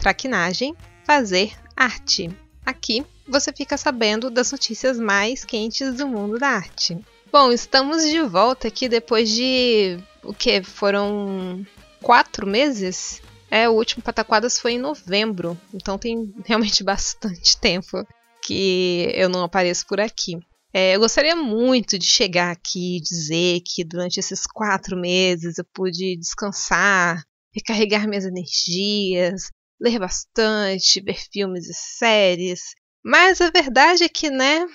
traquinagem, fazer arte. Aqui você fica sabendo das notícias mais quentes do mundo da arte. Bom, estamos de volta aqui depois de o que foram quatro meses. É, o último Pataquadas foi em novembro, então tem realmente bastante tempo que eu não apareço por aqui. É, eu gostaria muito de chegar aqui e dizer que durante esses quatro meses eu pude descansar, recarregar minhas energias, ler bastante, ver filmes e séries. Mas a verdade é que, né,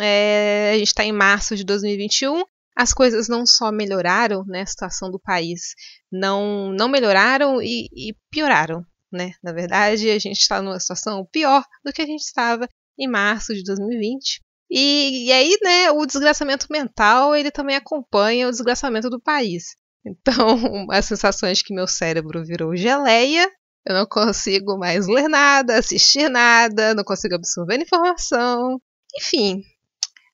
é, a gente está em março de 2021, as coisas não só melhoraram, né, a situação do país não, não melhoraram e, e pioraram, né? Na verdade, a gente está numa situação pior do que a gente estava em março de 2020. E, e, aí, né, o desgraçamento mental, ele também acompanha o desgraçamento do país. Então, as sensações de que meu cérebro virou geleia, eu não consigo mais ler nada, assistir nada, não consigo absorver informação. Enfim,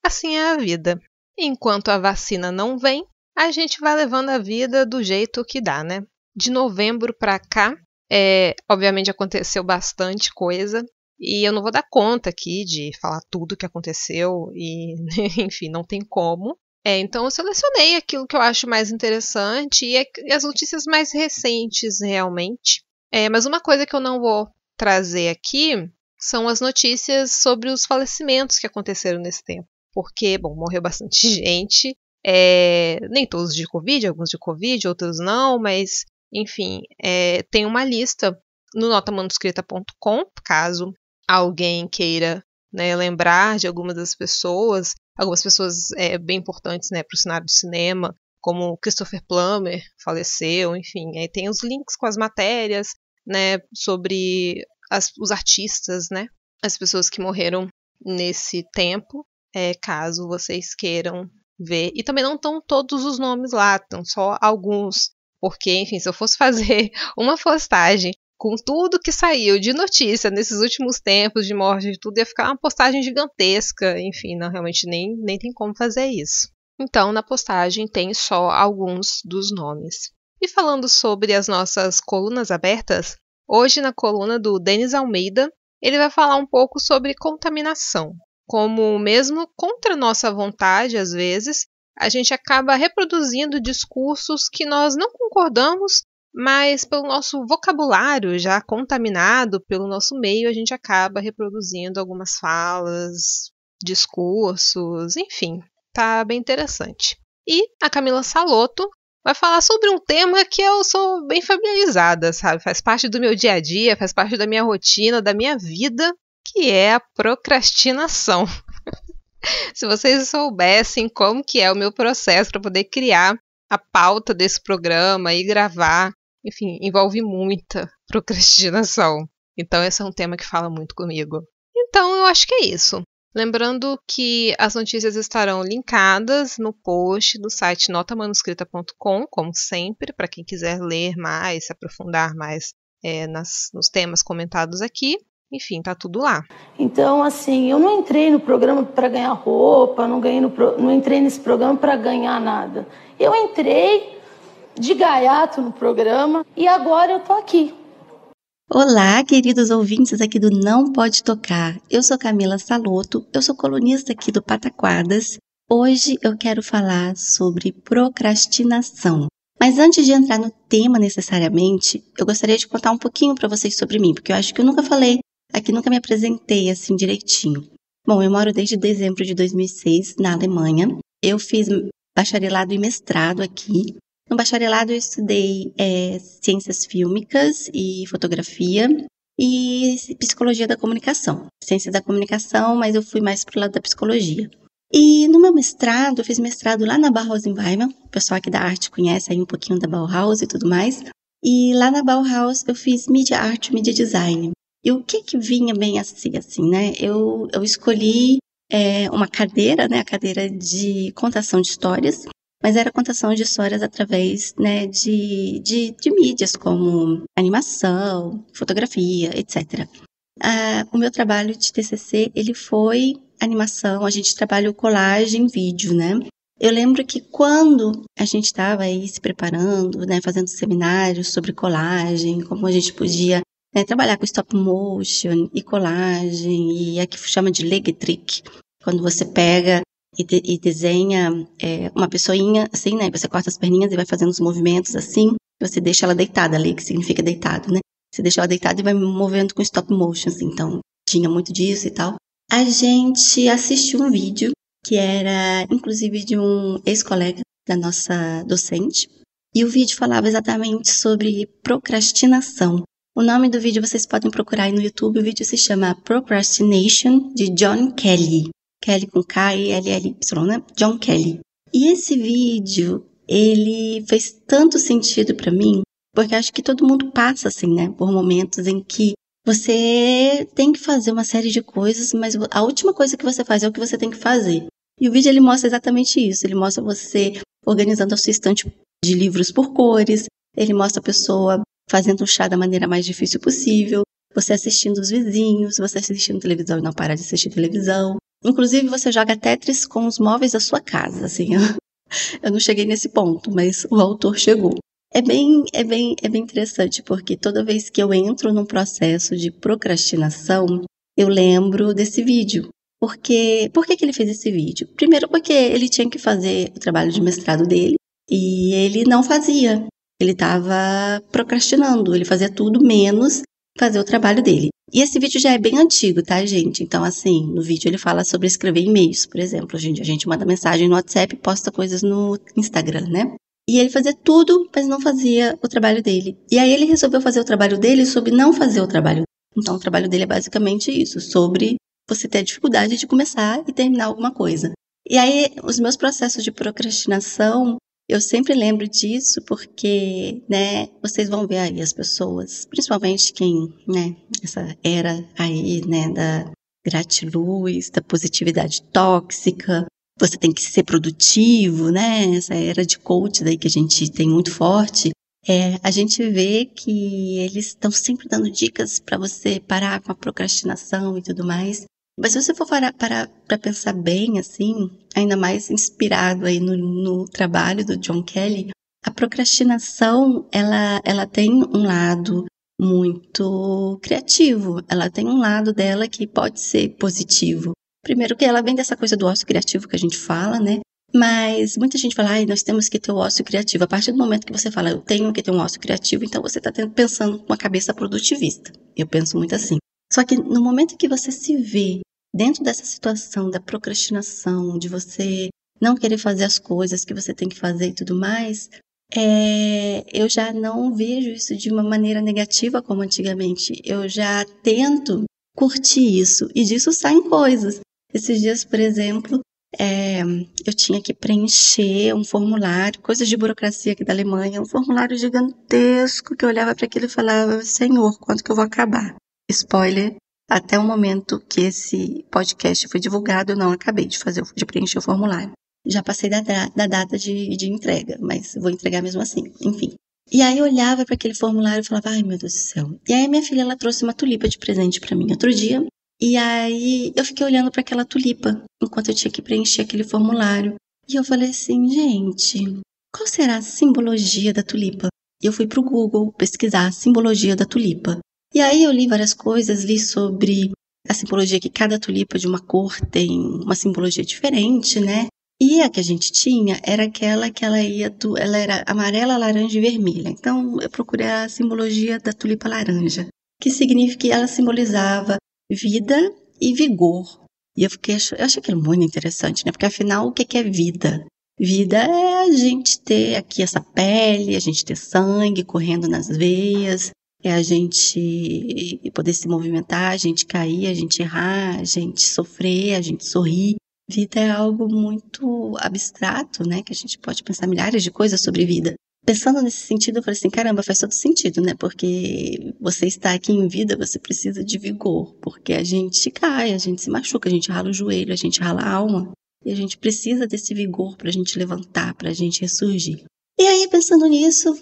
assim é a vida. Enquanto a vacina não vem, a gente vai levando a vida do jeito que dá, né? De novembro para cá, é, obviamente aconteceu bastante coisa. E eu não vou dar conta aqui de falar tudo o que aconteceu e, enfim, não tem como. É, então eu selecionei aquilo que eu acho mais interessante e, e as notícias mais recentes realmente. É, mas uma coisa que eu não vou trazer aqui são as notícias sobre os falecimentos que aconteceram nesse tempo. Porque, bom, morreu bastante gente. É, nem todos de Covid, alguns de Covid, outros não, mas, enfim, é, tem uma lista no notamanuscrita.com, caso alguém queira né, lembrar de algumas das pessoas, algumas pessoas é, bem importantes né, para o cenário do cinema, como Christopher Plummer faleceu, enfim, aí tem os links com as matérias né, sobre as, os artistas, né, as pessoas que morreram nesse tempo, é, caso vocês queiram ver. E também não estão todos os nomes lá, estão só alguns, porque, enfim, se eu fosse fazer uma postagem com tudo que saiu de notícia nesses últimos tempos, de morte de tudo, ia ficar uma postagem gigantesca. Enfim, não, realmente nem, nem tem como fazer isso. Então, na postagem tem só alguns dos nomes. E falando sobre as nossas colunas abertas, hoje na coluna do Denis Almeida, ele vai falar um pouco sobre contaminação. Como, mesmo contra nossa vontade, às vezes, a gente acaba reproduzindo discursos que nós não concordamos mas pelo nosso vocabulário já contaminado pelo nosso meio, a gente acaba reproduzindo algumas falas, discursos, enfim, tá bem interessante. E a Camila Saloto vai falar sobre um tema que eu sou bem familiarizada, sabe? Faz parte do meu dia a dia, faz parte da minha rotina, da minha vida, que é a procrastinação. Se vocês soubessem como que é o meu processo para poder criar a pauta desse programa e gravar, enfim, envolve muita procrastinação. Então, esse é um tema que fala muito comigo. Então, eu acho que é isso. Lembrando que as notícias estarão linkadas no post do site notamanuscrita.com, como sempre, para quem quiser ler mais, se aprofundar mais é, nas, nos temas comentados aqui. Enfim, tá tudo lá. Então, assim, eu não entrei no programa para ganhar roupa, não, ganhei no não entrei nesse programa para ganhar nada. Eu entrei de gaiato no programa e agora eu tô aqui. Olá, queridos ouvintes aqui do Não Pode Tocar. Eu sou Camila Saloto, eu sou colunista aqui do Pataquadas. Hoje eu quero falar sobre procrastinação. Mas antes de entrar no tema necessariamente, eu gostaria de contar um pouquinho para vocês sobre mim, porque eu acho que eu nunca falei Aqui nunca me apresentei assim direitinho. Bom, eu moro desde dezembro de 2006 na Alemanha. Eu fiz bacharelado e mestrado aqui. No bacharelado eu estudei é, ciências fílmicas e fotografia e psicologia da comunicação. Ciência da comunicação, mas eu fui mais pro lado da psicologia. E no meu mestrado, eu fiz mestrado lá na Bauhaus Environment. O pessoal aqui da arte conhece aí um pouquinho da Bauhaus e tudo mais. E lá na Bauhaus eu fiz Media Art e Media Design. E o que que vinha bem assim, assim, né? Eu, eu escolhi é, uma cadeira, né? A cadeira de contação de histórias, mas era contação de histórias através, né? De, de, de mídias como animação, fotografia, etc. Ah, o meu trabalho de TCC, ele foi animação, a gente trabalha colagem, vídeo, né? Eu lembro que quando a gente estava aí se preparando, né, fazendo seminários sobre colagem, como a gente podia né, trabalhar com stop motion e colagem e aqui chama de leg trick, quando você pega e, de, e desenha é, uma pessoinha assim, né, você corta as perninhas e vai fazendo os movimentos assim, você deixa ela deitada, leg significa deitado, né, você deixa ela deitada e vai movendo com stop motion, assim, então tinha muito disso e tal. A gente assistiu um vídeo que era inclusive de um ex-colega da nossa docente, e o vídeo falava exatamente sobre procrastinação. O nome do vídeo vocês podem procurar aí no YouTube. O vídeo se chama Procrastination, de John Kelly. Kelly com K-E-L-L-Y, né? John Kelly. E esse vídeo, ele fez tanto sentido para mim, porque acho que todo mundo passa assim, né? Por momentos em que você tem que fazer uma série de coisas, mas a última coisa que você faz é o que você tem que fazer. E o vídeo ele mostra exatamente isso. Ele mostra você organizando a sua estante de livros por cores. Ele mostra a pessoa fazendo um chá da maneira mais difícil possível, você assistindo os vizinhos, você assistindo televisão e não para de assistir televisão. Inclusive, você joga Tetris com os móveis da sua casa, assim. Eu, não cheguei nesse ponto, mas o autor chegou. É bem, é bem, é bem interessante, porque toda vez que eu entro num processo de procrastinação, eu lembro desse vídeo. Porque, por que, que ele fez esse vídeo? Primeiro porque ele tinha que fazer o trabalho de mestrado dele, e ele não fazia ele estava procrastinando, ele fazia tudo menos fazer o trabalho dele. E esse vídeo já é bem antigo, tá, gente? Então, assim, no vídeo ele fala sobre escrever e-mails, por exemplo. Dia a gente manda mensagem no WhatsApp e posta coisas no Instagram, né? E ele fazia tudo, mas não fazia o trabalho dele. E aí ele resolveu fazer o trabalho dele sobre não fazer o trabalho. Então, o trabalho dele é basicamente isso, sobre você ter a dificuldade de começar e terminar alguma coisa. E aí, os meus processos de procrastinação eu sempre lembro disso porque, né, vocês vão ver aí as pessoas, principalmente quem, né, essa era aí, né, da gratiluz, da positividade tóxica, você tem que ser produtivo, né, essa era de coach daí que a gente tem muito forte, é, a gente vê que eles estão sempre dando dicas para você parar com a procrastinação e tudo mais. Mas se você for parar para pensar bem, assim, ainda mais inspirado aí no, no trabalho do John Kelly, a procrastinação, ela, ela tem um lado muito criativo. Ela tem um lado dela que pode ser positivo. Primeiro que ela vem dessa coisa do ócio criativo que a gente fala, né? Mas muita gente fala, ah, nós temos que ter o ócio criativo. A partir do momento que você fala, eu tenho que ter um ócio criativo, então você está pensando com uma cabeça produtivista. Eu penso muito assim. Só que no momento que você se vê dentro dessa situação da procrastinação, de você não querer fazer as coisas que você tem que fazer e tudo mais, é, eu já não vejo isso de uma maneira negativa como antigamente. Eu já tento curtir isso e disso saem coisas. Esses dias, por exemplo, é, eu tinha que preencher um formulário, coisas de burocracia aqui da Alemanha, um formulário gigantesco que eu olhava para aquilo e falava: Senhor, quanto que eu vou acabar? Spoiler, até o momento que esse podcast foi divulgado, eu não acabei de fazer, de preencher o formulário. Já passei da, da data de, de entrega, mas vou entregar mesmo assim. Enfim. E aí eu olhava para aquele formulário e falava, ai meu Deus do céu. E aí minha filha ela trouxe uma tulipa de presente para mim outro dia. E aí eu fiquei olhando para aquela tulipa enquanto eu tinha que preencher aquele formulário. E eu falei assim, gente, qual será a simbologia da tulipa? E eu fui pro Google pesquisar a simbologia da tulipa. E aí eu li várias coisas, li sobre a simbologia que cada tulipa de uma cor tem uma simbologia diferente, né? E a que a gente tinha era aquela que ela ia do, ela era amarela, laranja e vermelha. Então eu procurei a simbologia da tulipa laranja, que significa que ela simbolizava vida e vigor. E eu fiquei, eu achei aquilo muito interessante, né? Porque afinal, o que é vida? Vida é a gente ter aqui essa pele, a gente ter sangue correndo nas veias, é a gente poder se movimentar, a gente cair, a gente errar, a gente sofrer, a gente sorrir. Vida é algo muito abstrato, né? Que a gente pode pensar milhares de coisas sobre vida. Pensando nesse sentido, eu falei assim: caramba, faz todo sentido, né? Porque você está aqui em vida, você precisa de vigor. Porque a gente cai, a gente se machuca, a gente rala o joelho, a gente rala a alma. E a gente precisa desse vigor para a gente levantar, para a gente ressurgir. E aí, pensando nisso,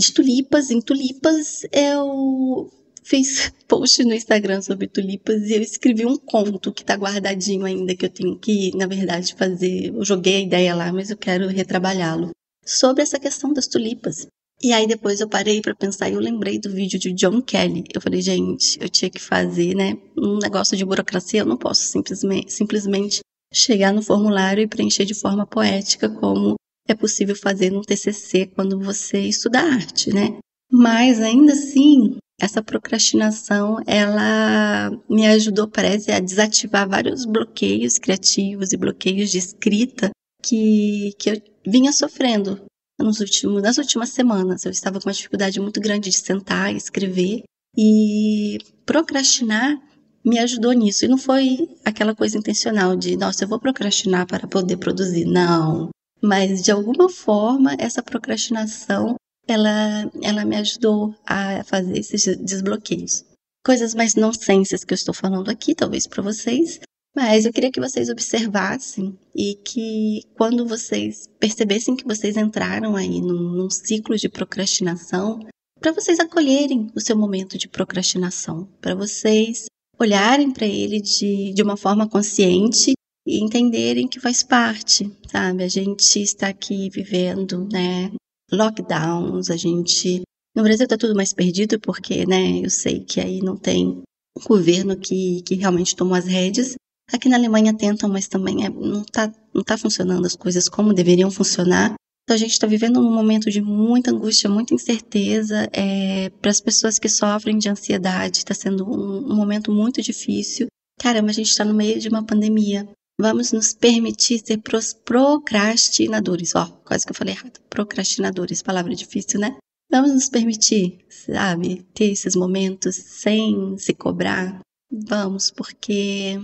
de tulipas, em tulipas, eu fiz post no Instagram sobre tulipas e eu escrevi um conto que tá guardadinho ainda, que eu tenho que, na verdade, fazer. Eu joguei a ideia lá, mas eu quero retrabalhá-lo. Sobre essa questão das tulipas. E aí depois eu parei para pensar e eu lembrei do vídeo de John Kelly. Eu falei, gente, eu tinha que fazer, né, um negócio de burocracia, eu não posso simplesmente, simplesmente chegar no formulário e preencher de forma poética como é possível fazer num TCC quando você estuda arte, né? Mas ainda assim, essa procrastinação, ela me ajudou, parece, a desativar vários bloqueios criativos e bloqueios de escrita que, que eu vinha sofrendo nos últimos, nas últimas semanas. Eu estava com uma dificuldade muito grande de sentar e escrever e procrastinar me ajudou nisso. E não foi aquela coisa intencional de, nossa, eu vou procrastinar para poder produzir. Não. Mas de alguma forma essa procrastinação ela, ela me ajudou a fazer esses desbloqueios. Coisas mais nonsenses que eu estou falando aqui, talvez para vocês, mas eu queria que vocês observassem e que quando vocês percebessem que vocês entraram aí num, num ciclo de procrastinação, para vocês acolherem o seu momento de procrastinação, para vocês olharem para ele de, de uma forma consciente e entenderem que faz parte, sabe? A gente está aqui vivendo, né, lockdowns, a gente. No Brasil está tudo mais perdido porque, né, eu sei que aí não tem um governo que, que realmente tomou as rédeas. Aqui na Alemanha tentam, mas também é, não está não tá funcionando as coisas como deveriam funcionar. Então a gente está vivendo um momento de muita angústia, muita incerteza. É, Para as pessoas que sofrem de ansiedade, está sendo um, um momento muito difícil. Caramba, a gente está no meio de uma pandemia. Vamos nos permitir ser procrastinadores. Ó, quase que eu falei errado. Procrastinadores, palavra difícil, né? Vamos nos permitir, sabe, ter esses momentos sem se cobrar. Vamos, porque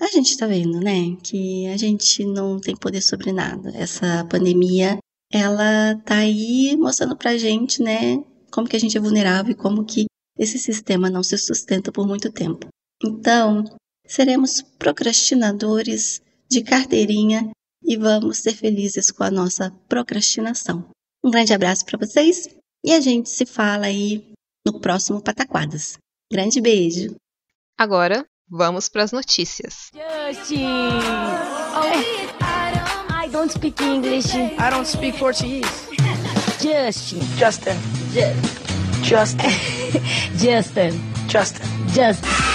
a gente está vendo, né, que a gente não tem poder sobre nada. Essa pandemia, ela tá aí mostrando pra gente, né, como que a gente é vulnerável e como que esse sistema não se sustenta por muito tempo. Então, seremos procrastinadores de carteirinha e vamos ser felizes com a nossa procrastinação. Um grande abraço para vocês e a gente se fala aí no próximo Pataquadas. Grande beijo. Agora, vamos para as notícias. Justin! Oh, I don't speak English. I don't speak Portuguese. Justin. Justin. Justin. Justin. Justin. Justin.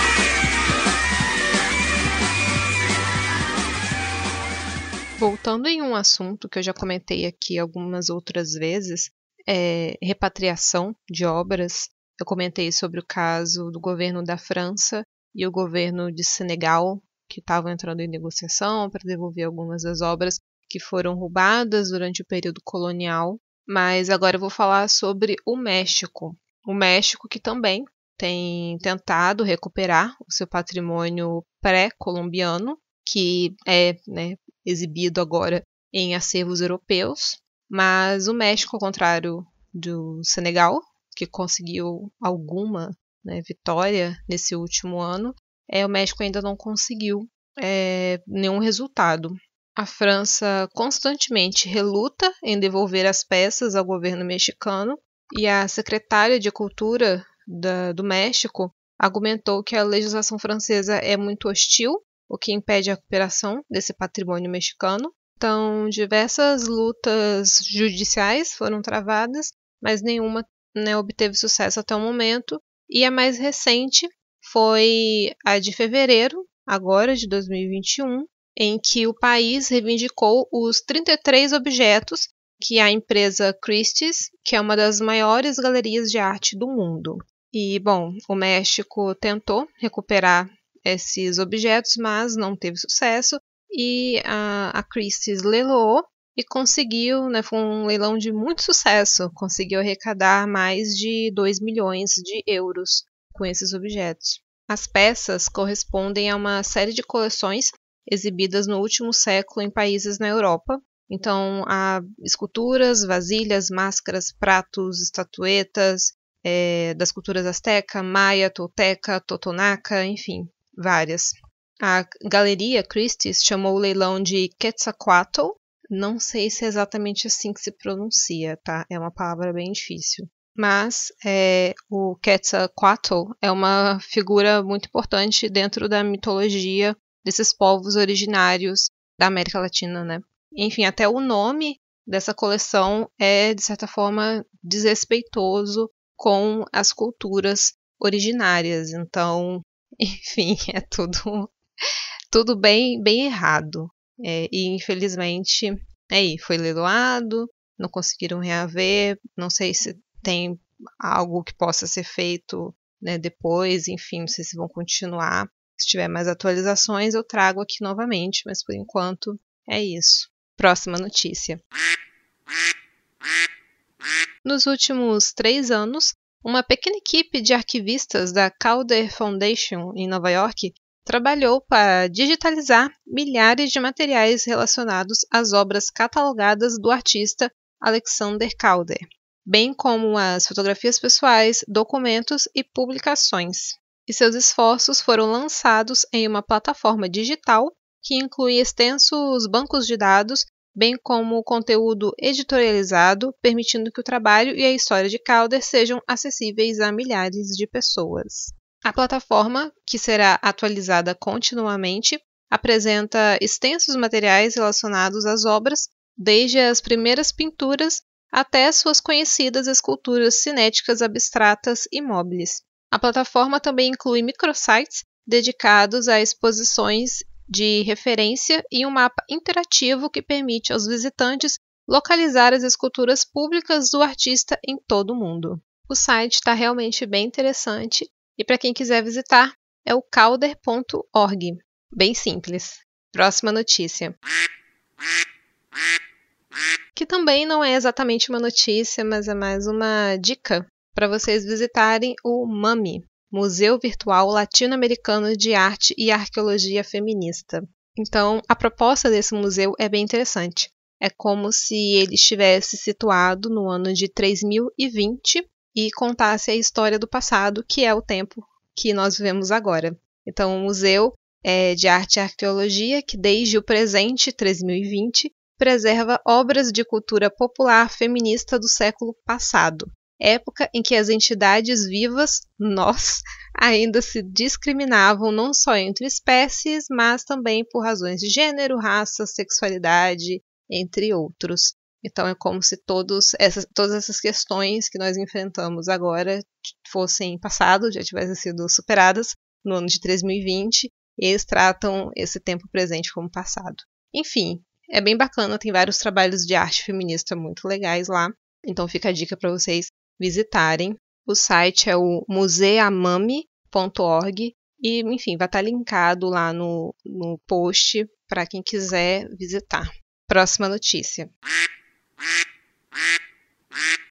Voltando em um assunto que eu já comentei aqui algumas outras vezes, é repatriação de obras. Eu comentei sobre o caso do governo da França e o governo de Senegal, que estavam entrando em negociação para devolver algumas das obras que foram roubadas durante o período colonial. Mas agora eu vou falar sobre o México. O México que também tem tentado recuperar o seu patrimônio pré-colombiano, que é né, exibido agora em acervos europeus, mas o México, ao contrário do Senegal, que conseguiu alguma né, vitória nesse último ano, é, o México ainda não conseguiu é, nenhum resultado. A França constantemente reluta em devolver as peças ao governo mexicano, e a secretária de Cultura da, do México argumentou que a legislação francesa é muito hostil, o que impede a recuperação desse patrimônio mexicano. Então, diversas lutas judiciais foram travadas, mas nenhuma né, obteve sucesso até o momento. E a mais recente foi a de fevereiro, agora de 2021, em que o país reivindicou os 33 objetos que a empresa Christie's, que é uma das maiores galerias de arte do mundo. E, bom, o México tentou recuperar esses objetos, mas não teve sucesso, e a, a Christie's leiloou e conseguiu, né, foi um leilão de muito sucesso, conseguiu arrecadar mais de 2 milhões de euros com esses objetos. As peças correspondem a uma série de coleções exibidas no último século em países na Europa. Então, há esculturas, vasilhas, máscaras, pratos, estatuetas é, das culturas asteca, maia, tolteca, totonaca, enfim, várias. A Galeria Christie's chamou o leilão de Quetzalcoatl. Não sei se é exatamente assim que se pronuncia, tá? É uma palavra bem difícil. Mas é, o Quetzalcoatl é uma figura muito importante dentro da mitologia desses povos originários da América Latina, né? Enfim, até o nome dessa coleção é, de certa forma, desrespeitoso com as culturas originárias. Então, enfim, é tudo, tudo bem, bem errado. É, e infelizmente, aí, foi leiloado, não conseguiram reaver, não sei se tem algo que possa ser feito né, depois, enfim, não sei se vão continuar. Se tiver mais atualizações, eu trago aqui novamente, mas por enquanto é isso. Próxima notícia. Nos últimos três anos, uma pequena equipe de arquivistas da Calder Foundation, em Nova York, trabalhou para digitalizar milhares de materiais relacionados às obras catalogadas do artista Alexander Calder, bem como as fotografias pessoais, documentos e publicações. E seus esforços foram lançados em uma plataforma digital que inclui extensos bancos de dados, bem como conteúdo editorializado, permitindo que o trabalho e a história de Calder sejam acessíveis a milhares de pessoas. A plataforma, que será atualizada continuamente, apresenta extensos materiais relacionados às obras, desde as primeiras pinturas até suas conhecidas esculturas cinéticas abstratas e móveis. A plataforma também inclui microsites dedicados a exposições de referência e um mapa interativo que permite aos visitantes localizar as esculturas públicas do artista em todo o mundo. O site está realmente bem interessante e para quem quiser visitar é o calder.org. Bem simples. Próxima notícia. Que também não é exatamente uma notícia, mas é mais uma dica para vocês visitarem o MAMI, Museu Virtual Latino-Americano de Arte e Arqueologia Feminista. Então, a proposta desse museu é bem interessante. É como se ele estivesse situado no ano de 3020 e contasse a história do passado, que é o tempo que nós vivemos agora. Então, o museu é de arte e arqueologia que, desde o presente 3020, preserva obras de cultura popular feminista do século passado época em que as entidades vivas, nós, ainda se discriminavam não só entre espécies, mas também por razões de gênero, raça, sexualidade, entre outros. Então é como se essas, todas essas questões que nós enfrentamos agora fossem passado, já tivessem sido superadas no ano de 3020, e eles tratam esse tempo presente como passado. Enfim, é bem bacana, tem vários trabalhos de arte feminista muito legais lá. Então fica a dica para vocês visitarem. O site é o museamami.org e, enfim, vai estar linkado lá no, no post para quem quiser visitar. Próxima notícia.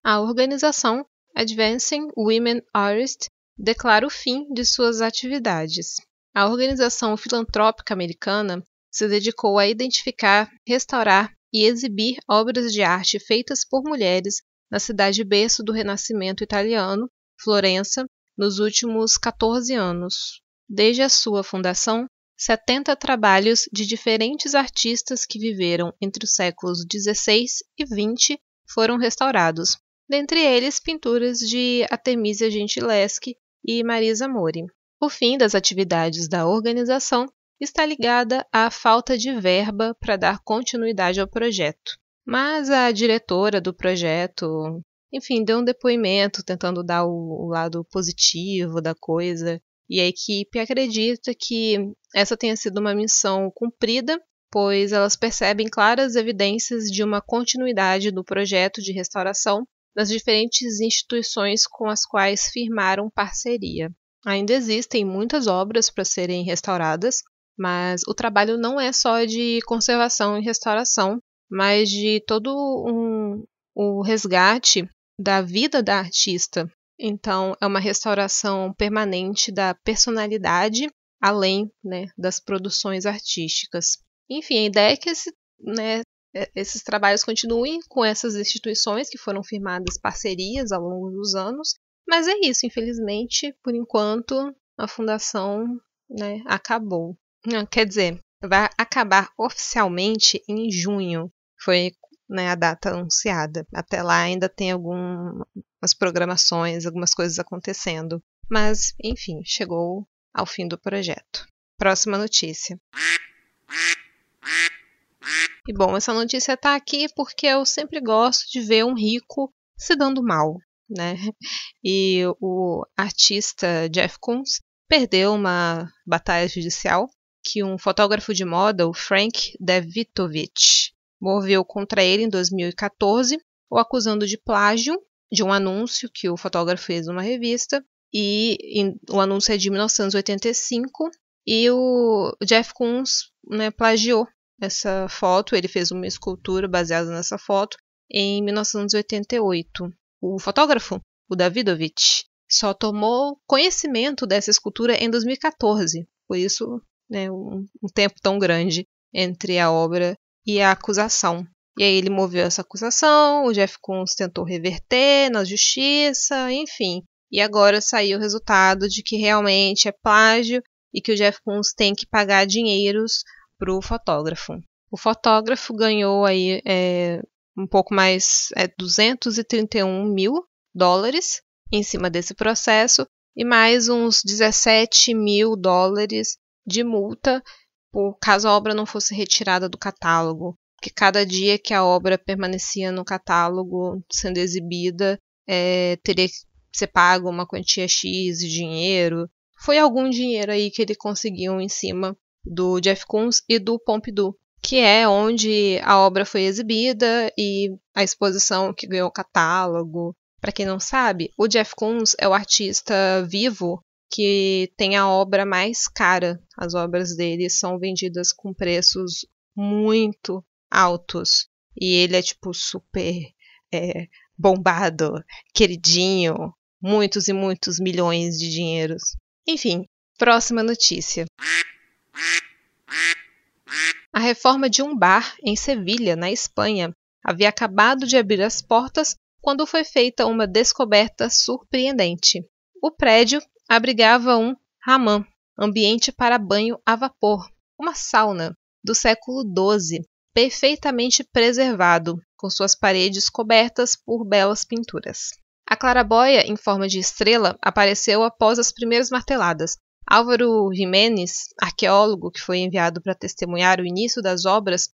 A organização Advancing Women Artists declara o fim de suas atividades. A organização filantrópica americana se dedicou a identificar, restaurar e exibir obras de arte feitas por mulheres na cidade berço do Renascimento italiano, Florença, nos últimos 14 anos. Desde a sua fundação, 70 trabalhos de diferentes artistas que viveram entre os séculos 16 e 20 foram restaurados, dentre eles pinturas de Artemisia Gentileschi e Marisa Mori. O fim das atividades da organização está ligada à falta de verba para dar continuidade ao projeto. Mas a diretora do projeto, enfim, deu um depoimento tentando dar o, o lado positivo da coisa, e a equipe acredita que essa tenha sido uma missão cumprida, pois elas percebem claras evidências de uma continuidade do projeto de restauração nas diferentes instituições com as quais firmaram parceria. Ainda existem muitas obras para serem restauradas, mas o trabalho não é só de conservação e restauração, mas de todo um, o resgate da vida da artista. Então, é uma restauração permanente da personalidade, além né, das produções artísticas. Enfim, a ideia é que esse, né, esses trabalhos continuem com essas instituições que foram firmadas parcerias ao longo dos anos, mas é isso, infelizmente, por enquanto, a fundação né, acabou. Quer dizer, vai acabar oficialmente em junho. Foi né, a data anunciada. Até lá ainda tem algumas programações, algumas coisas acontecendo. Mas, enfim, chegou ao fim do projeto. Próxima notícia. E bom, essa notícia está aqui porque eu sempre gosto de ver um rico se dando mal, né? E o artista Jeff Koons perdeu uma batalha judicial que um fotógrafo de moda, o Frank Davitovich, moveu contra ele em 2014, o acusando de plágio de um anúncio que o fotógrafo fez numa revista. E em, o anúncio é de 1985 e o Jeff Koons né, plagiou essa foto. Ele fez uma escultura baseada nessa foto em 1988. O fotógrafo, o Davidovich, só tomou conhecimento dessa escultura em 2014. Por isso né, um, um tempo tão grande entre a obra e a acusação. E aí ele moveu essa acusação, o Jeff Koons tentou reverter na justiça, enfim. E agora saiu o resultado de que realmente é plágio e que o Jeff Koons tem que pagar dinheiros para o fotógrafo. O fotógrafo ganhou aí é, um pouco mais, é, 231 mil dólares em cima desse processo e mais uns 17 mil dólares de multa por caso a obra não fosse retirada do catálogo, porque cada dia que a obra permanecia no catálogo sendo exibida é, teria que ser pago uma quantia X de dinheiro. Foi algum dinheiro aí que ele conseguiu em cima do Jeff Koons e do Pompidou, que é onde a obra foi exibida e a exposição que ganhou o catálogo. Para quem não sabe, o Jeff Koons é o artista vivo que tem a obra mais cara. As obras dele são vendidas com preços muito altos. E ele é, tipo, super é, bombado, queridinho, muitos e muitos milhões de dinheiros. Enfim, próxima notícia. A reforma de um bar em Sevilha, na Espanha, havia acabado de abrir as portas quando foi feita uma descoberta surpreendente. O prédio abrigava um hammam, ambiente para banho a vapor, uma sauna, do século XII, perfeitamente preservado, com suas paredes cobertas por belas pinturas. A clarabóia em forma de estrela apareceu após as primeiras marteladas. Álvaro Jiménez, arqueólogo que foi enviado para testemunhar o início das obras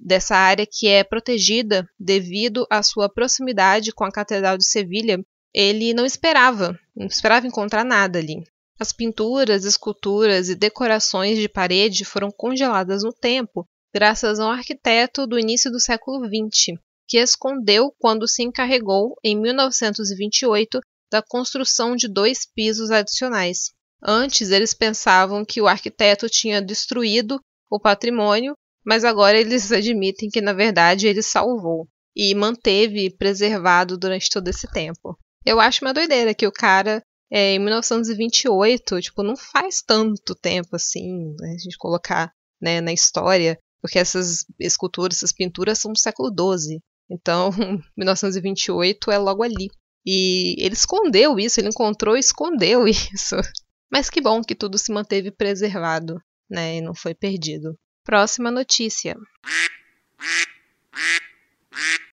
dessa área que é protegida devido à sua proximidade com a Catedral de Sevilha, ele não esperava, não esperava encontrar nada ali. As pinturas, esculturas e decorações de parede foram congeladas no tempo graças a um arquiteto do início do século XX, que escondeu quando se encarregou, em 1928, da construção de dois pisos adicionais. Antes, eles pensavam que o arquiteto tinha destruído o patrimônio, mas agora eles admitem que, na verdade, ele salvou e manteve preservado durante todo esse tempo. Eu acho uma doideira que o cara, é, em 1928, tipo, não faz tanto tempo assim, né, a gente colocar né, na história, porque essas esculturas, essas pinturas são do século XII. Então, 1928 é logo ali. E ele escondeu isso, ele encontrou e escondeu isso. Mas que bom que tudo se manteve preservado, né, e não foi perdido. Próxima notícia.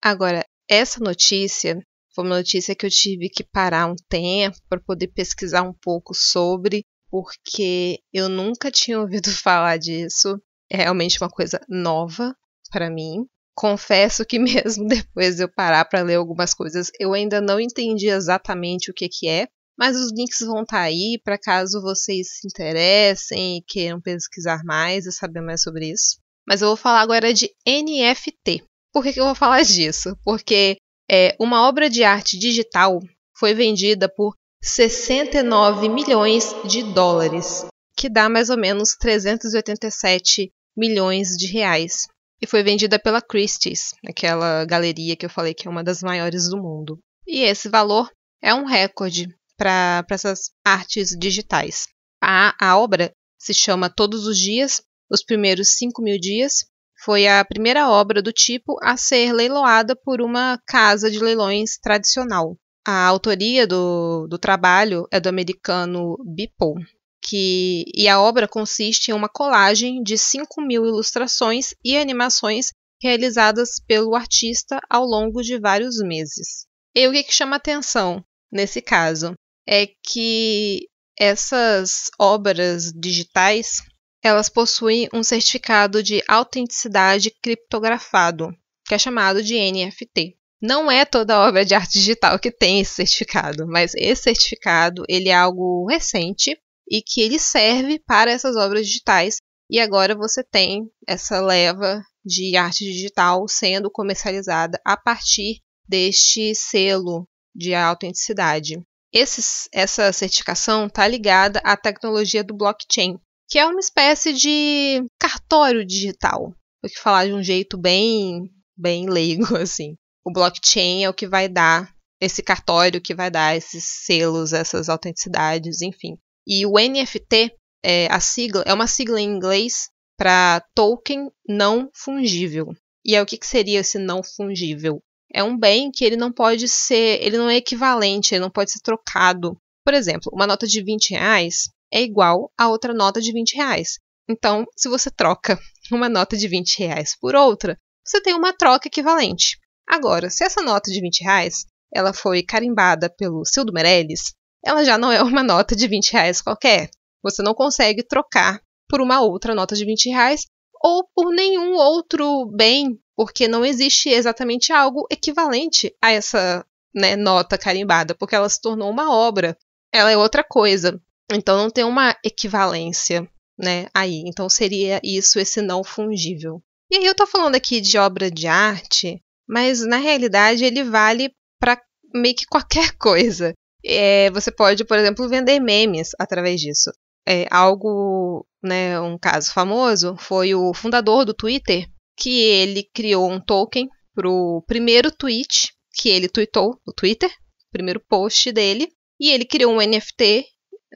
Agora, essa notícia Foi uma notícia que eu tive que parar um tempo para poder pesquisar um pouco sobre, porque eu nunca tinha ouvido falar disso. É realmente uma coisa nova para mim. Confesso que mesmo depois de eu parar para ler algumas coisas, eu ainda não entendi exatamente o que, que é, mas os links vão estar tá aí para caso vocês se interessem e queiram pesquisar mais e saber mais sobre isso. Mas eu vou falar agora de NFT. Por que, que eu vou falar disso? Porque é, uma obra de arte digital foi vendida por 69 milhões de dólares, que dá mais ou menos 387 milhões de reais. E foi vendida pela Christie's, aquela galeria que eu falei que é uma das maiores do mundo. E esse valor é um recorde para essas artes digitais. A, a obra se chama Todos os Dias, os primeiros 5 mil dias, foi a primeira obra do tipo a ser leiloada por uma casa de leilões tradicional. A autoria do, do trabalho é do americano Beeple, que, e a obra consiste em uma colagem de 5 mil ilustrações e animações realizadas pelo artista ao longo de vários meses. E o que, que chama atenção nesse caso é que essas obras digitais elas possuem um certificado de autenticidade criptografado, que é chamado de NFT. Não é toda obra de arte digital que tem esse certificado, mas esse certificado ele é algo recente e que ele serve para essas obras digitais. E agora você tem essa leva de arte digital sendo comercializada a partir deste selo de autenticidade. Esse, essa certificação está ligada à tecnologia do blockchain, que é uma espécie de cartório digital, vou falar de um jeito bem, bem leigo assim. O blockchain é o que vai dar esse cartório, que vai dar esses selos, essas autenticidades, enfim. E o NFT, é, a sigla, é uma sigla em inglês para token não fungível. E é o que, que seria esse não fungível? É um bem que ele não pode ser, ele não é equivalente, ele não pode ser trocado. Por exemplo, uma nota de 20 reais, é igual a outra nota de 20 reais. Então, se você troca uma nota de 20 reais por outra, você tem uma troca equivalente. Agora, se essa nota de 20 reais ela foi carimbada pelo Cildo Meirelles, ela já não é uma nota de 20 reais qualquer. Você não consegue trocar por uma outra nota de 20 reais ou por nenhum outro bem, porque não existe exatamente algo equivalente a essa né, nota carimbada, porque ela se tornou uma obra. Ela é outra coisa. Então não tem uma equivalência, né, aí. Então seria isso esse não fungível. E aí eu tô falando aqui de obra de arte, mas na realidade ele vale para meio que qualquer coisa. É, você pode, por exemplo, vender memes através disso. É, algo, né, um caso famoso foi o fundador do Twitter, que ele criou um token pro primeiro tweet que ele tweetou no Twitter, primeiro post dele, e ele criou um NFT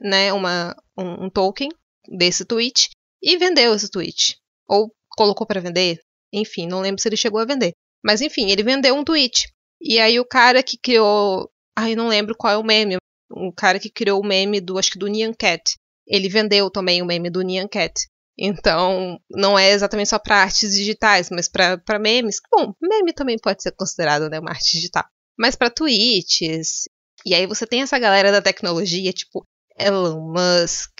né, uma, um, um token desse tweet e vendeu esse tweet. Ou colocou para vender, enfim, não lembro se ele chegou a vender. Mas enfim, ele vendeu um tweet. E aí o cara que criou. Ai, não lembro qual é o meme. O cara que criou o meme do, acho que do Nyan Cat. Ele vendeu também o meme do Nyan Cat. Então, não é exatamente só para artes digitais, mas para memes. Bom, meme também pode ser considerado né, uma arte digital. Mas para tweets. E aí você tem essa galera da tecnologia, tipo, Elon Musk,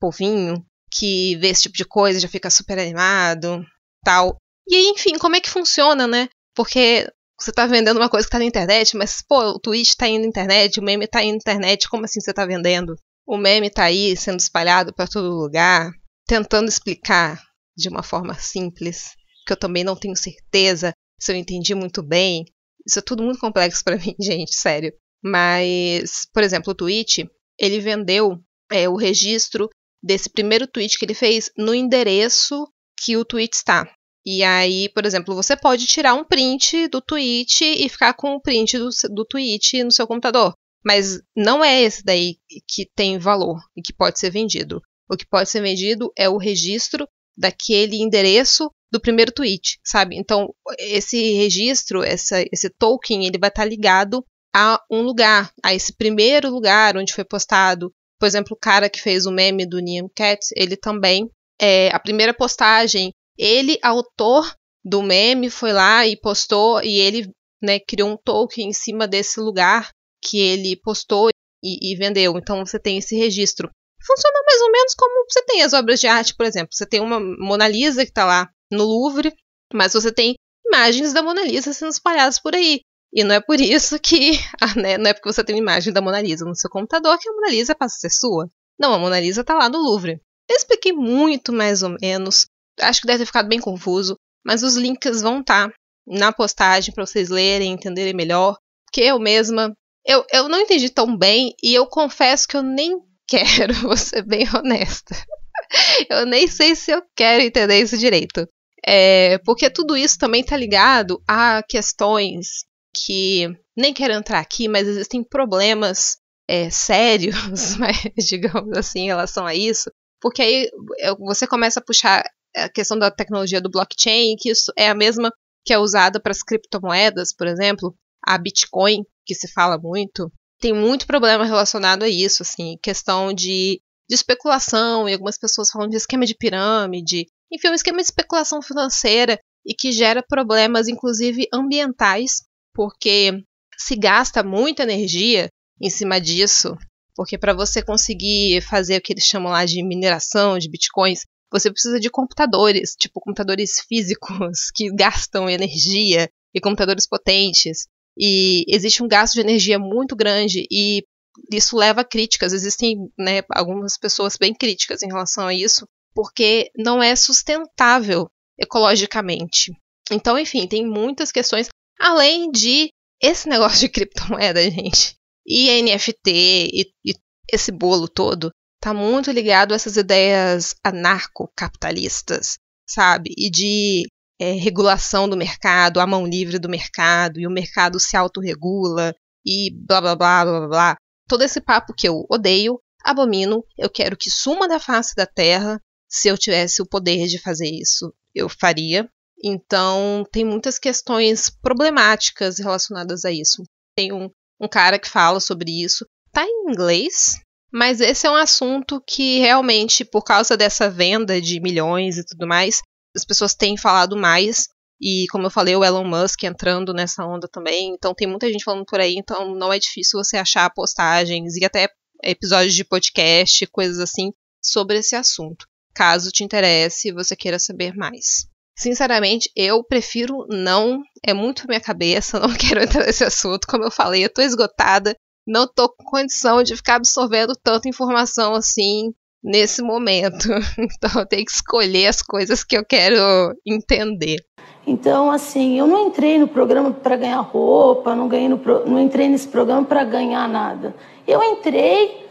povinho, que vê esse tipo de coisa já fica super animado, tal. E aí, enfim, como é que funciona, né? Porque você tá vendendo uma coisa que tá na internet, mas, pô, o tweet tá indo na internet, o meme tá indo na internet, como assim você tá vendendo? O meme tá aí sendo espalhado para todo lugar, tentando explicar de uma forma simples, que eu também não tenho certeza se eu entendi muito bem. Isso é tudo muito complexo para mim, gente, sério. Mas, por exemplo, o tweet, ele vendeu é, o registro desse primeiro tweet que ele fez no endereço que o tweet está. E aí, por exemplo, você pode tirar um print do tweet e ficar com o print do, do tweet no seu computador. Mas não é esse daí que tem valor e que pode ser vendido. O que pode ser vendido é o registro daquele endereço do primeiro tweet, sabe? Então, esse registro, essa, esse token, ele vai estar ligado a um lugar, a esse primeiro lugar onde foi postado. Por exemplo, o cara que fez o meme do Nyan Cat, ele também, é, a primeira postagem, ele, autor do meme, foi lá e postou e ele né, criou um token em cima desse lugar que ele postou e, e vendeu. Então você tem esse registro. Funciona mais ou menos como você tem as obras de arte, por exemplo. Você tem uma Mona Lisa que está lá no Louvre, mas você tem imagens da Mona Lisa sendo espalhadas por aí. E não é por isso que, né, não é porque você tem uma imagem da Mona Lisa no seu computador que a Mona Lisa passa a ser sua. Não, a Mona Lisa está lá no Louvre. Eu expliquei muito mais ou menos. Acho que deve ter ficado bem confuso, mas os links vão estar tá na postagem para vocês lerem, entenderem melhor. Porque eu mesma, eu, eu não entendi tão bem e eu confesso que eu nem quero, vou ser bem honesta. eu nem sei se eu quero entender isso direito. É, porque tudo isso também está ligado a questões que nem quero entrar aqui, mas existem problemas é, sérios, digamos assim, em relação a isso. Porque aí você começa a puxar a questão da tecnologia do blockchain, que isso é a mesma que é usada para as criptomoedas, por exemplo, a Bitcoin, que se fala muito, tem muito problema relacionado a isso, assim, questão de, de especulação, e algumas pessoas falam de esquema de pirâmide, enfim, um esquema de especulação financeira e que gera problemas, inclusive ambientais, porque se gasta muita energia em cima disso, porque para você conseguir fazer o que eles chamam lá de mineração de bitcoins, você precisa de computadores, tipo computadores físicos que gastam energia e computadores potentes. E existe um gasto de energia muito grande e isso leva a críticas. Existem né, algumas pessoas bem críticas em relação a isso, porque não é sustentável ecologicamente. Então, enfim, tem muitas questões, além de esse negócio de criptomoeda, gente, e NFT e, e esse bolo todo, está muito ligado a essas ideias anarcocapitalistas, sabe? E de é, regulação do mercado, a mão livre do mercado, e o mercado se autorregula, e blá blá blá blá blá. Todo esse papo que eu odeio, abomino, eu quero que suma da face da terra. Se eu tivesse o poder de fazer isso, eu faria. Então, tem muitas questões problemáticas relacionadas a isso. Tem um, um cara que fala sobre isso. Tá em inglês, mas esse é um assunto que realmente, por causa dessa venda de milhões e tudo mais, as pessoas têm falado mais. E como eu falei, o Elon Musk entrando nessa onda também. Então tem muita gente falando por aí, então não é difícil você achar postagens e até episódios de podcast, coisas assim, sobre esse assunto. Caso te interesse e você queira saber mais. Sinceramente, eu prefiro não. É muito minha cabeça, não quero entrar nesse assunto. Como eu falei, eu tô esgotada não tô com condição de ficar absorvendo tanta informação assim nesse momento. Então eu tenho que escolher as coisas que eu quero entender. Então, assim, eu não entrei no programa para ganhar roupa, não, ganhei no pro... não entrei nesse programa para ganhar nada. Eu entrei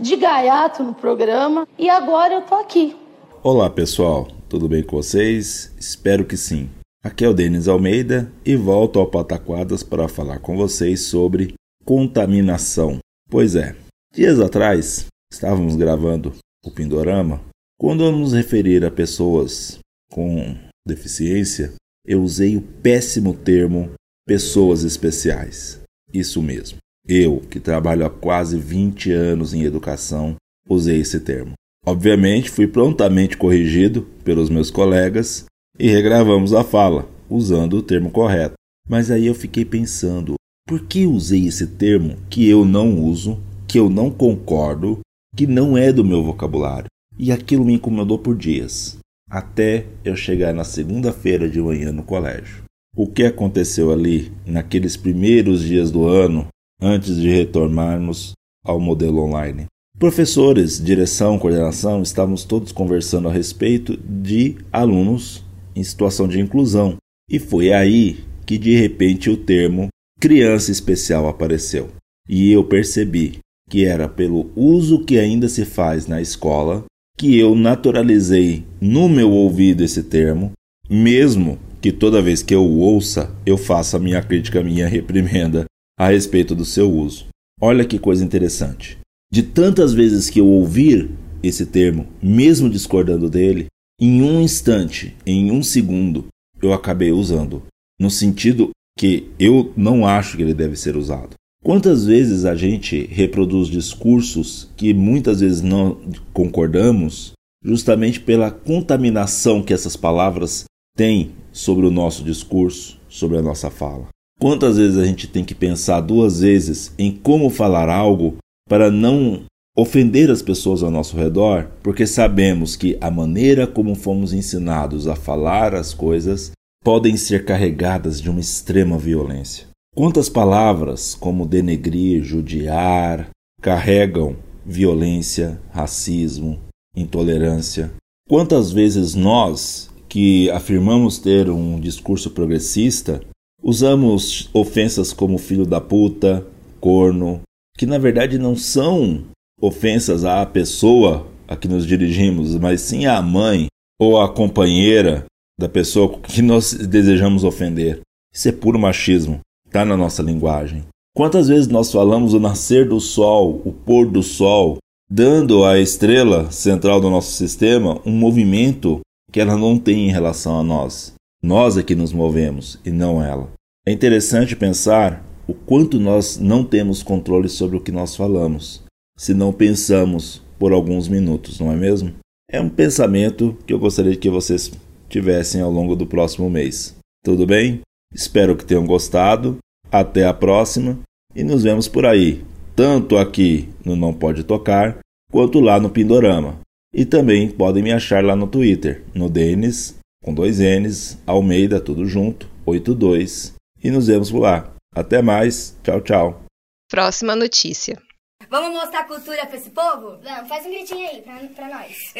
de gaiato no programa e agora eu tô aqui. Olá, pessoal. Tudo bem com vocês? Espero que sim. Aqui é o Denis Almeida e volto ao Pataquadas para falar com vocês sobre contaminação. Pois é, dias atrás estávamos gravando o Pindorama. Quando nos referir a pessoas com deficiência, eu usei o péssimo termo pessoas especiais. Isso mesmo. Eu, que trabalho há quase 20 anos em educação, usei esse termo. Obviamente, fui prontamente corrigido pelos meus colegas e regravamos a fala, usando o termo correto. Mas aí eu fiquei pensando: por que usei esse termo que eu não uso, que eu não concordo, que não é do meu vocabulário? E aquilo me incomodou por dias, até eu chegar na segunda-feira de manhã no colégio. O que aconteceu ali naqueles primeiros dias do ano, antes de retornarmos ao modelo online? Professores, direção, coordenação, estávamos todos conversando a respeito de alunos em situação de inclusão. E foi aí que de repente o termo criança especial apareceu. E eu percebi que era pelo uso que ainda se faz na escola que eu naturalizei no meu ouvido esse termo, mesmo que toda vez que eu o ouça, eu faça minha crítica, minha reprimenda a respeito do seu uso. Olha que coisa interessante. De tantas vezes que eu ouvir esse termo, mesmo discordando dele, em um instante, em um segundo, eu acabei usando, no sentido que eu não acho que ele deve ser usado. Quantas vezes a gente reproduz discursos que muitas vezes não concordamos, justamente pela contaminação que essas palavras têm sobre o nosso discurso, sobre a nossa fala? Quantas vezes a gente tem que pensar duas vezes em como falar algo para não ofender as pessoas ao nosso redor, porque sabemos que a maneira como fomos ensinados a falar as coisas podem ser carregadas de uma extrema violência. Quantas palavras, como denegrir, judiar, carregam violência, racismo, intolerância? Quantas vezes nós, que afirmamos ter um discurso progressista, usamos ofensas como filho da puta, corno, que na verdade não são ofensas à pessoa a que nos dirigimos, mas sim à mãe ou à companheira da pessoa que nós desejamos ofender. Isso é puro machismo, está na nossa linguagem. Quantas vezes nós falamos o nascer do sol, o pôr do sol, dando à estrela central do nosso sistema um movimento que ela não tem em relação a nós. Nós é que nos movemos e não ela. É interessante pensar o quanto nós não temos controle sobre o que nós falamos, se não pensamos por alguns minutos, não é mesmo? É um pensamento que eu gostaria que vocês tivessem ao longo do próximo mês. Tudo bem? Espero que tenham gostado. Até a próxima e nos vemos por aí, tanto aqui no Não Pode Tocar, quanto lá no Pindorama. E também podem me achar lá no Twitter, no Denis, com dois N's, Almeida, tudo junto, 82. E nos vemos por lá. Até mais. Tchau, tchau. Próxima notícia. Vamos mostrar cultura pra esse povo? Vamos, faz um gritinho aí pra, pra nós.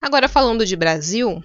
Agora falando de Brasil,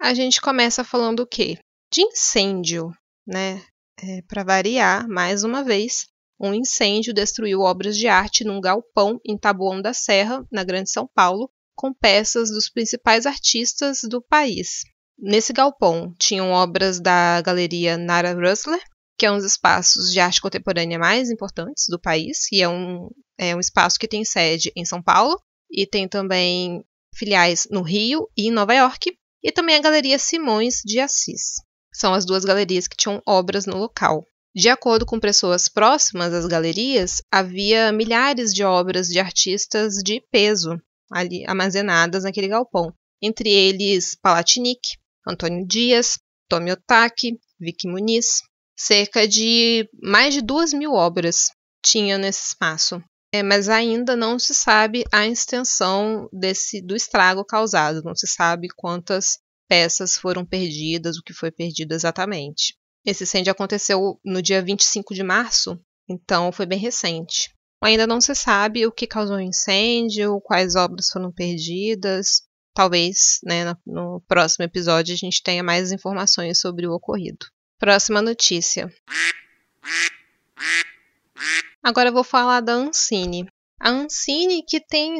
a gente começa falando o quê? De incêndio, né? É, Para variar, mais uma vez, um incêndio destruiu obras de arte num galpão em Taboão da Serra, na Grande São Paulo, com peças dos principais artistas do país. Nesse galpão tinham obras da galeria Nara Russler, que é um dos espaços de arte contemporânea mais importantes do país, e é um, é um espaço que tem sede em São Paulo e tem também filiais no Rio e em Nova York, e também a Galeria Simões de Assis. São as duas galerias que tinham obras no local. De acordo com pessoas próximas às galerias, havia milhares de obras de artistas de peso ali armazenadas naquele galpão, entre eles Palatinic, Antônio Dias, Tomi Otaki, Vicky Muniz. Cerca de mais de duas mil obras tinha nesse espaço, é, mas ainda não se sabe a extensão desse do estrago causado, não se sabe quantas peças foram perdidas, o que foi perdido exatamente. Esse incêndio aconteceu no dia 25 de março, então foi bem recente. Ainda não se sabe o que causou o incêndio, quais obras foram perdidas, talvez né, no próximo episódio a gente tenha mais informações sobre o ocorrido. Próxima notícia. Agora eu vou falar da Ancine. A Ancine que tem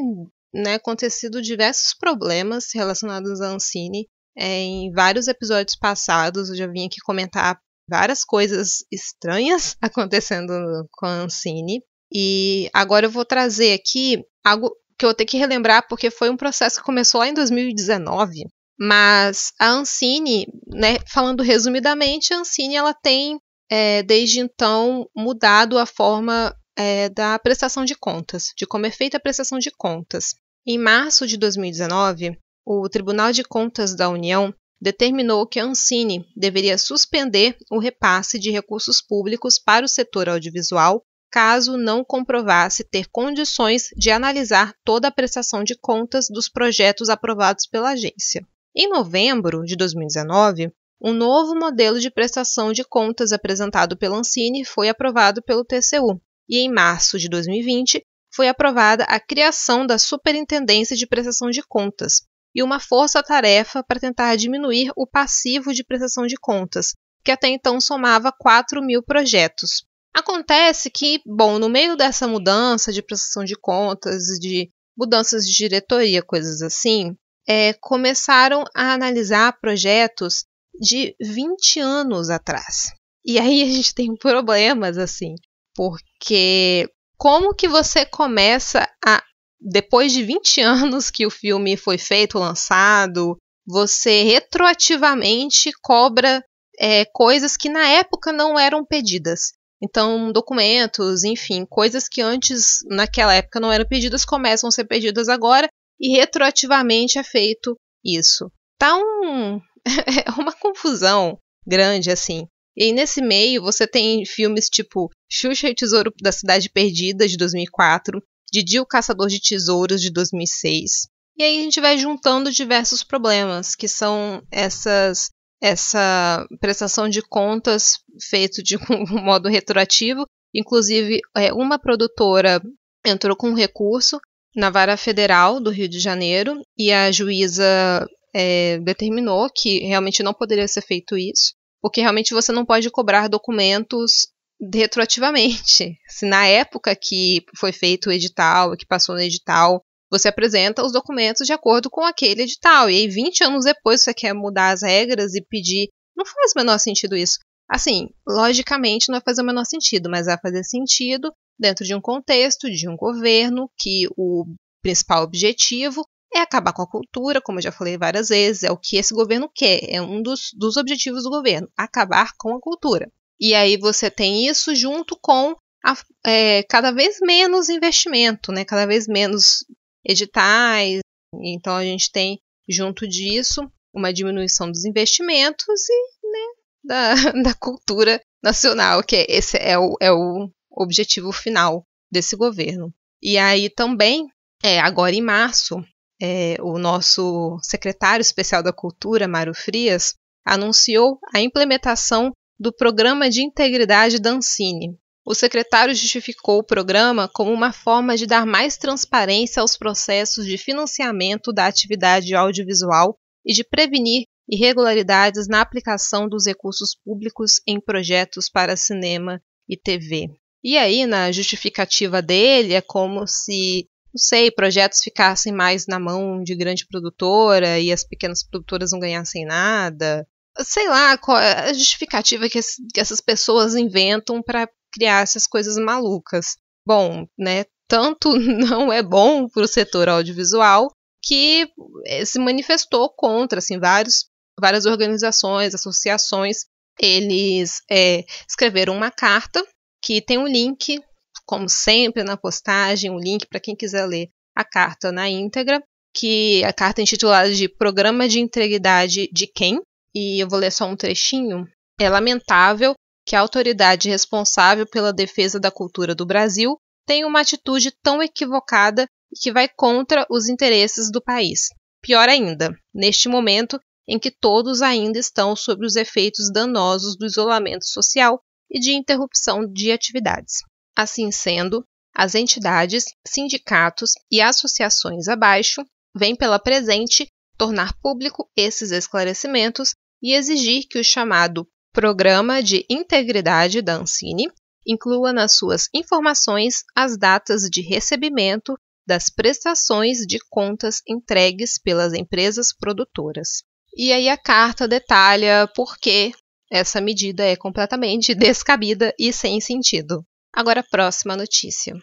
né, acontecido diversos problemas relacionados à Ancine. É, em vários episódios passados eu já vim aqui comentar várias coisas estranhas acontecendo com a Ancine. E agora eu vou trazer aqui algo que eu vou ter que relembrar porque foi um processo que começou lá em 2019. Mas a Ancine, né, falando resumidamente, a Ancine ela tem é, desde então mudado a forma é, da prestação de contas, de como é feita a prestação de contas. Em março de 2019, o Tribunal de Contas da União determinou que a Ancine deveria suspender o repasse de recursos públicos para o setor audiovisual caso não comprovasse ter condições de analisar toda a prestação de contas dos projetos aprovados pela agência. Em novembro de 2019, um novo modelo de prestação de contas apresentado pela Ancine foi aprovado pelo TCU, e em março de 2020 foi aprovada a criação da Superintendência de Prestação de Contas e uma força-tarefa para tentar diminuir o passivo de prestação de contas, que até então somava 4 mil projetos. Acontece que, bom, no meio dessa mudança de prestação de contas, de mudanças de diretoria, coisas assim, é, começaram a analisar projetos de 20 anos atrás. E aí a gente tem problemas assim, porque como que você começa a depois de 20 anos que o filme foi feito, lançado, você retroativamente cobra é, coisas que na época não eram pedidas. Então, documentos, enfim, coisas que antes, naquela época, não eram pedidas, começam a ser pedidas agora, e retroativamente é feito isso. Tá um, é uma confusão grande assim. E nesse meio você tem filmes tipo Xuxa e o Tesouro da Cidade Perdida de 2004, Didi o Caçador de Tesouros de 2006. E aí a gente vai juntando diversos problemas, que são essas essa prestação de contas feito de um modo retroativo. Inclusive, é, uma produtora entrou com um recurso na vara federal do Rio de Janeiro e a juíza é, determinou que realmente não poderia ser feito isso, porque realmente você não pode cobrar documentos retroativamente. Se na época que foi feito o edital, que passou no edital, você apresenta os documentos de acordo com aquele edital. E aí, 20 anos depois, você quer mudar as regras e pedir. Não faz o menor sentido isso. Assim, logicamente não vai fazer o menor sentido, mas vai fazer sentido dentro de um contexto de um governo que o principal objetivo é acabar com a cultura, como eu já falei várias vezes, é o que esse governo quer, é um dos, dos objetivos do governo, acabar com a cultura. E aí você tem isso junto com a, é, cada vez menos investimento, né? cada vez menos editais. Então a gente tem junto disso uma diminuição dos investimentos e né, da, da cultura nacional, que é, esse é o, é o objetivo final desse governo. E aí também, é, agora em março, é, o nosso secretário especial da Cultura, Mário Frias, anunciou a implementação do Programa de Integridade da Ancine, o secretário justificou o programa como uma forma de dar mais transparência aos processos de financiamento da atividade audiovisual e de prevenir irregularidades na aplicação dos recursos públicos em projetos para cinema e TV. E aí, na justificativa dele, é como se, não sei, projetos ficassem mais na mão de grande produtora e as pequenas produtoras não ganhassem nada. Sei lá qual é a justificativa que, essas pessoas inventam para criar essas coisas malucas. Bom, né? Tanto não é bom para o setor audiovisual que eh, se manifestou contra, assim, vários, várias organizações, associações, eles é, escreveram uma carta que tem um link, como sempre na postagem, um link para quem quiser ler a carta na íntegra, que a carta é intitulada de Programa de Integridade de Quem? E eu vou ler só um trechinho. É lamentável que a autoridade responsável pela defesa da cultura do Brasil tem uma atitude tão equivocada e que vai contra os interesses do país. Pior ainda, neste momento em que todos ainda estão sob os efeitos danosos do isolamento social e de interrupção de atividades. Assim sendo, as entidades, sindicatos e associações abaixo vêm pela presente tornar público esses esclarecimentos e exigir que o chamado Programa de Integridade da Ancine inclua nas suas informações as datas de recebimento das prestações de contas entregues pelas empresas produtoras. E aí a carta detalha por que essa medida é completamente descabida e sem sentido. Agora, próxima notícia.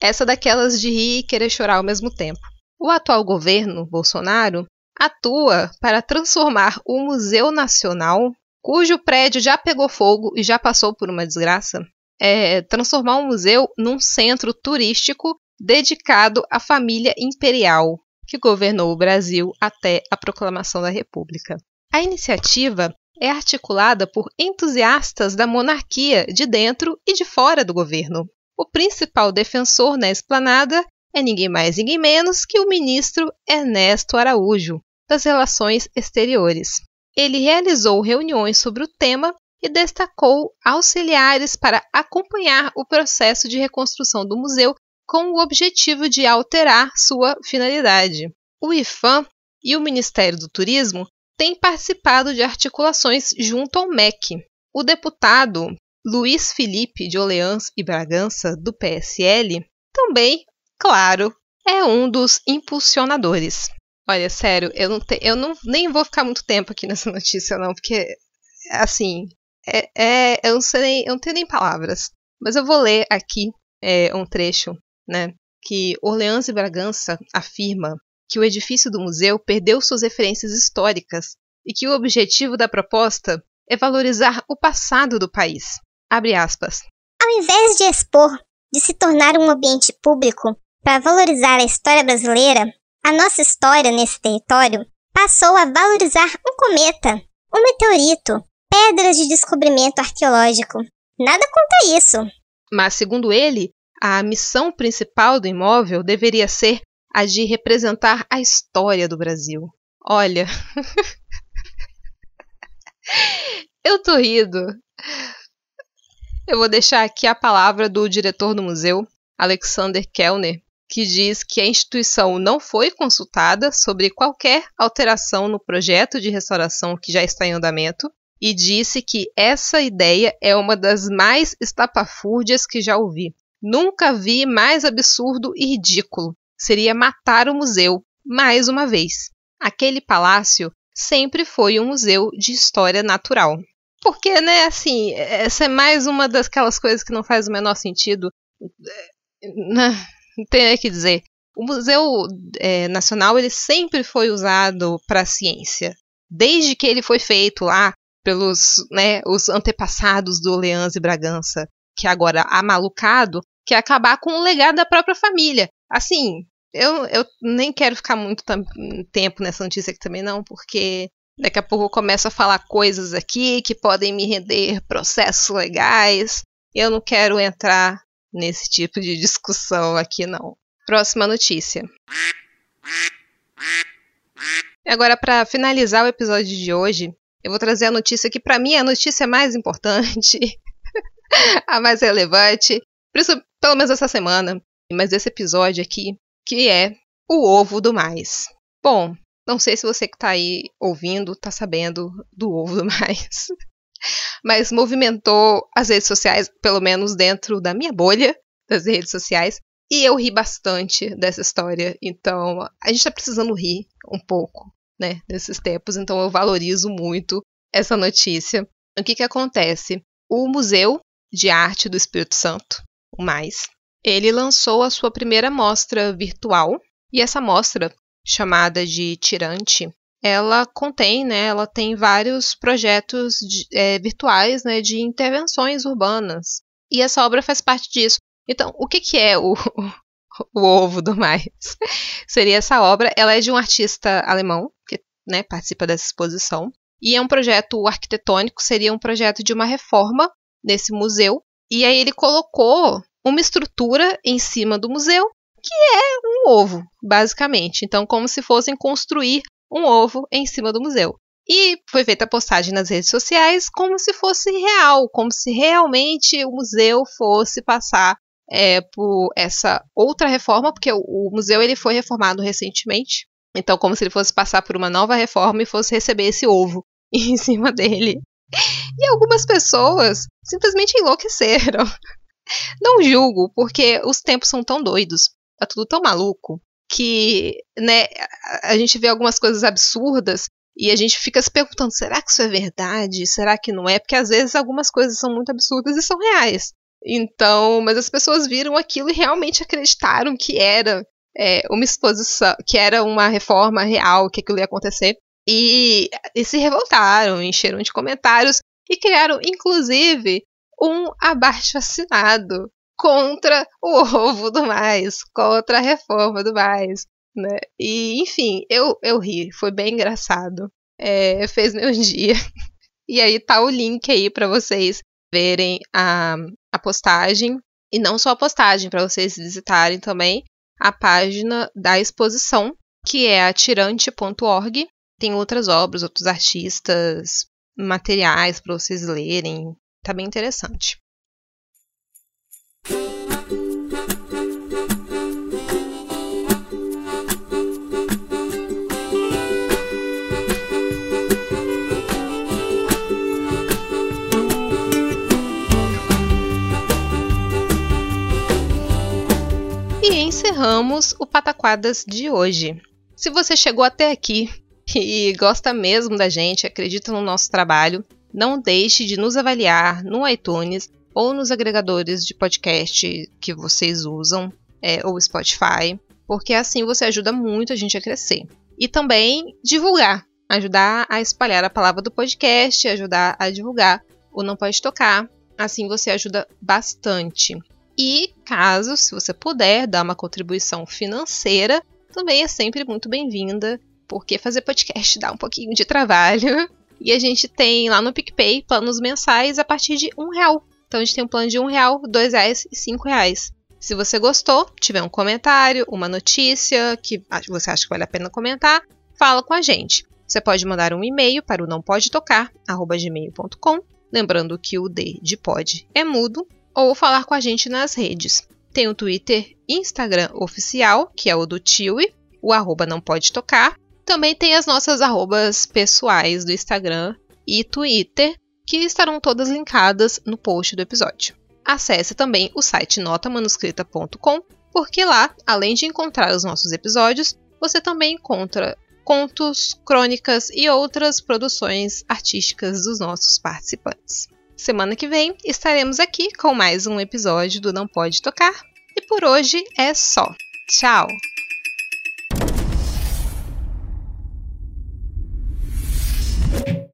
Essa daquelas de rir e querer chorar ao mesmo tempo. O atual governo, Bolsonaro, atua para transformar o Museu Nacional, cujo prédio já pegou fogo e já passou por uma desgraça, é, transformar o museu num centro turístico dedicado à família imperial que governou o Brasil até a proclamação da República. A iniciativa é articulada por entusiastas da monarquia de dentro e de fora do governo. O principal defensor na esplanada é ninguém mais, ninguém menos que o ministro Ernesto Araújo, das Relações Exteriores. Ele realizou reuniões sobre o tema e destacou auxiliares para acompanhar o processo de reconstrução do museu com o objetivo de alterar sua finalidade. O IFAM e o Ministério do Turismo têm participado de articulações junto ao MEC. O deputado Luiz Felipe de Orleans e Bragança, do PSL, também, claro, é um dos impulsionadores. Olha, sério, eu não, te, eu não nem vou ficar muito tempo aqui nessa notícia, não, porque, assim, é, é, eu, não sei eu não tenho nem palavras. Mas eu vou ler aqui é, um trecho, né? Que Orleans e Bragança afirma que o edifício do museu perdeu suas referências históricas e que o objetivo da proposta é valorizar o passado do país. Abre aspas. Ao invés de expor, de se tornar um ambiente público, para valorizar a história brasileira, a nossa história nesse território passou a valorizar um cometa, um meteorito, pedras de descobrimento arqueológico. Nada contra isso. Mas, segundo ele, a missão principal do imóvel deveria ser a de representar a história do Brasil. Olha. Eu tô rindo. Eu vou deixar aqui a palavra do diretor do museu, Alexander Kellner, que diz que a instituição não foi consultada sobre qualquer alteração no projeto de restauração que já está em andamento e disse que essa ideia é uma das mais estapafúrdias que já ouvi. Nunca vi mais absurdo e ridículo. Seria matar o museu, mais uma vez. Aquele palácio sempre foi um museu de história natural. Porque, né, assim, essa é mais uma daquelas coisas que não faz o menor sentido. Não tem que dizer. O Museu é, Nacional ele sempre foi usado para a ciência. Desde que ele foi feito lá pelos né, os antepassados do Leãs e Bragança, que agora há malucado, que é acabar com o legado da própria família. Assim, eu, eu nem quero ficar muito tempo nessa notícia aqui também não, porque daqui a pouco eu começo a falar coisas aqui que podem me render processos legais. Eu não quero entrar nesse tipo de discussão aqui não. Próxima notícia. Agora, para finalizar o episódio de hoje, eu vou trazer a notícia que para mim é a notícia mais importante, a mais relevante, pelo menos essa semana, mas esse episódio aqui, que é o ovo do mais. Bom, não sei se você que está aí ouvindo está sabendo do ovo do mais, mas movimentou as redes sociais, pelo menos dentro da minha bolha das redes sociais, e eu ri bastante dessa história. Então, a gente está precisando rir um pouco né, desses tempos, então eu valorizo muito essa notícia. O que, que acontece? O Museu de Arte do Espírito Santo, o Mais, ele lançou a sua primeira mostra virtual, e essa mostra, chamada de Tirante, ela contém, né, ela tem vários projetos de, é, virtuais né, de intervenções urbanas. E essa obra faz parte disso. Então, o que, que é o, o ovo do mais. Seria essa obra. Ela é de um artista alemão que né, participa dessa exposição. E é um projeto arquitetônico, seria um projeto de uma reforma nesse museu. E aí ele colocou uma estrutura em cima do museu que é um ovo, basicamente. Então, como se fossem construir um ovo em cima do museu. E foi feita a postagem nas redes sociais como se fosse real, como se realmente o museu fosse passar é, por essa outra reforma, porque o, o, museu ele foi reformado recentemente. Então, como se ele fosse passar por uma nova reforma e fosse receber esse ovo em cima dele. E algumas pessoas simplesmente enlouqueceram. Não julgo, porque os tempos são tão doidos, tá tudo tão maluco, que né, a gente vê algumas coisas absurdas e a gente fica se perguntando: será que isso é verdade? Será que não é? Porque às vezes algumas coisas são muito absurdas e são reais. Então, mas as pessoas viram aquilo e realmente acreditaram que era é, uma exposição, que era uma reforma real, que aquilo ia acontecer. E, e se revoltaram, encheram de comentários e criaram, inclusive, um abaixo assinado contra o ovo do mais, contra a reforma do mais. Né? E, enfim, eu, eu ri, foi bem engraçado. É, fez meu dia. E aí tá o link aí para vocês verem a, a postagem. E não só a postagem, para vocês visitarem também a página da exposição, que é atirante.org. Tem outras obras, outros artistas, materiais para vocês lerem. Tá bem interessante. Encerramos o Pataquadas de hoje. Se você chegou até aqui e gosta mesmo da gente, acredita no nosso trabalho, não deixe de nos avaliar no iTunes ou nos agregadores de podcast que vocês usam, é, ou Spotify, porque assim você ajuda muito a gente a crescer. E também divulgar, ajudar a espalhar a palavra do podcast, ajudar a divulgar o Não Pode Tocar, assim você ajuda bastante. E caso, se você puder, dar uma contribuição financeira, também é sempre muito bem-vinda, porque fazer podcast dá um pouquinho de trabalho. E a gente tem lá no PicPay planos mensais a partir de um real. Então a gente tem um plano de um real, dois reais e cinco reais. Se você gostou, tiver um comentário, uma notícia que você acha que vale a pena comentar, fala com a gente. Você pode mandar um e-mail para o não pode lembrando que o D de pod é mudo, ou falar com a gente nas redes. Tem o Twitter Instagram oficial, que é o do Tiwi, o arroba não pode tocar, também tem as nossas arrobas pessoais do Instagram e Twitter, que estarão todas linkadas no post do episódio. Acesse também o site notamanuscrita.com, porque lá, além de encontrar os nossos episódios, você também encontra contos, crônicas e outras produções artísticas dos nossos participantes. Semana que vem estaremos aqui com mais um episódio do Não Pode Tocar. E por hoje é só. Tchau!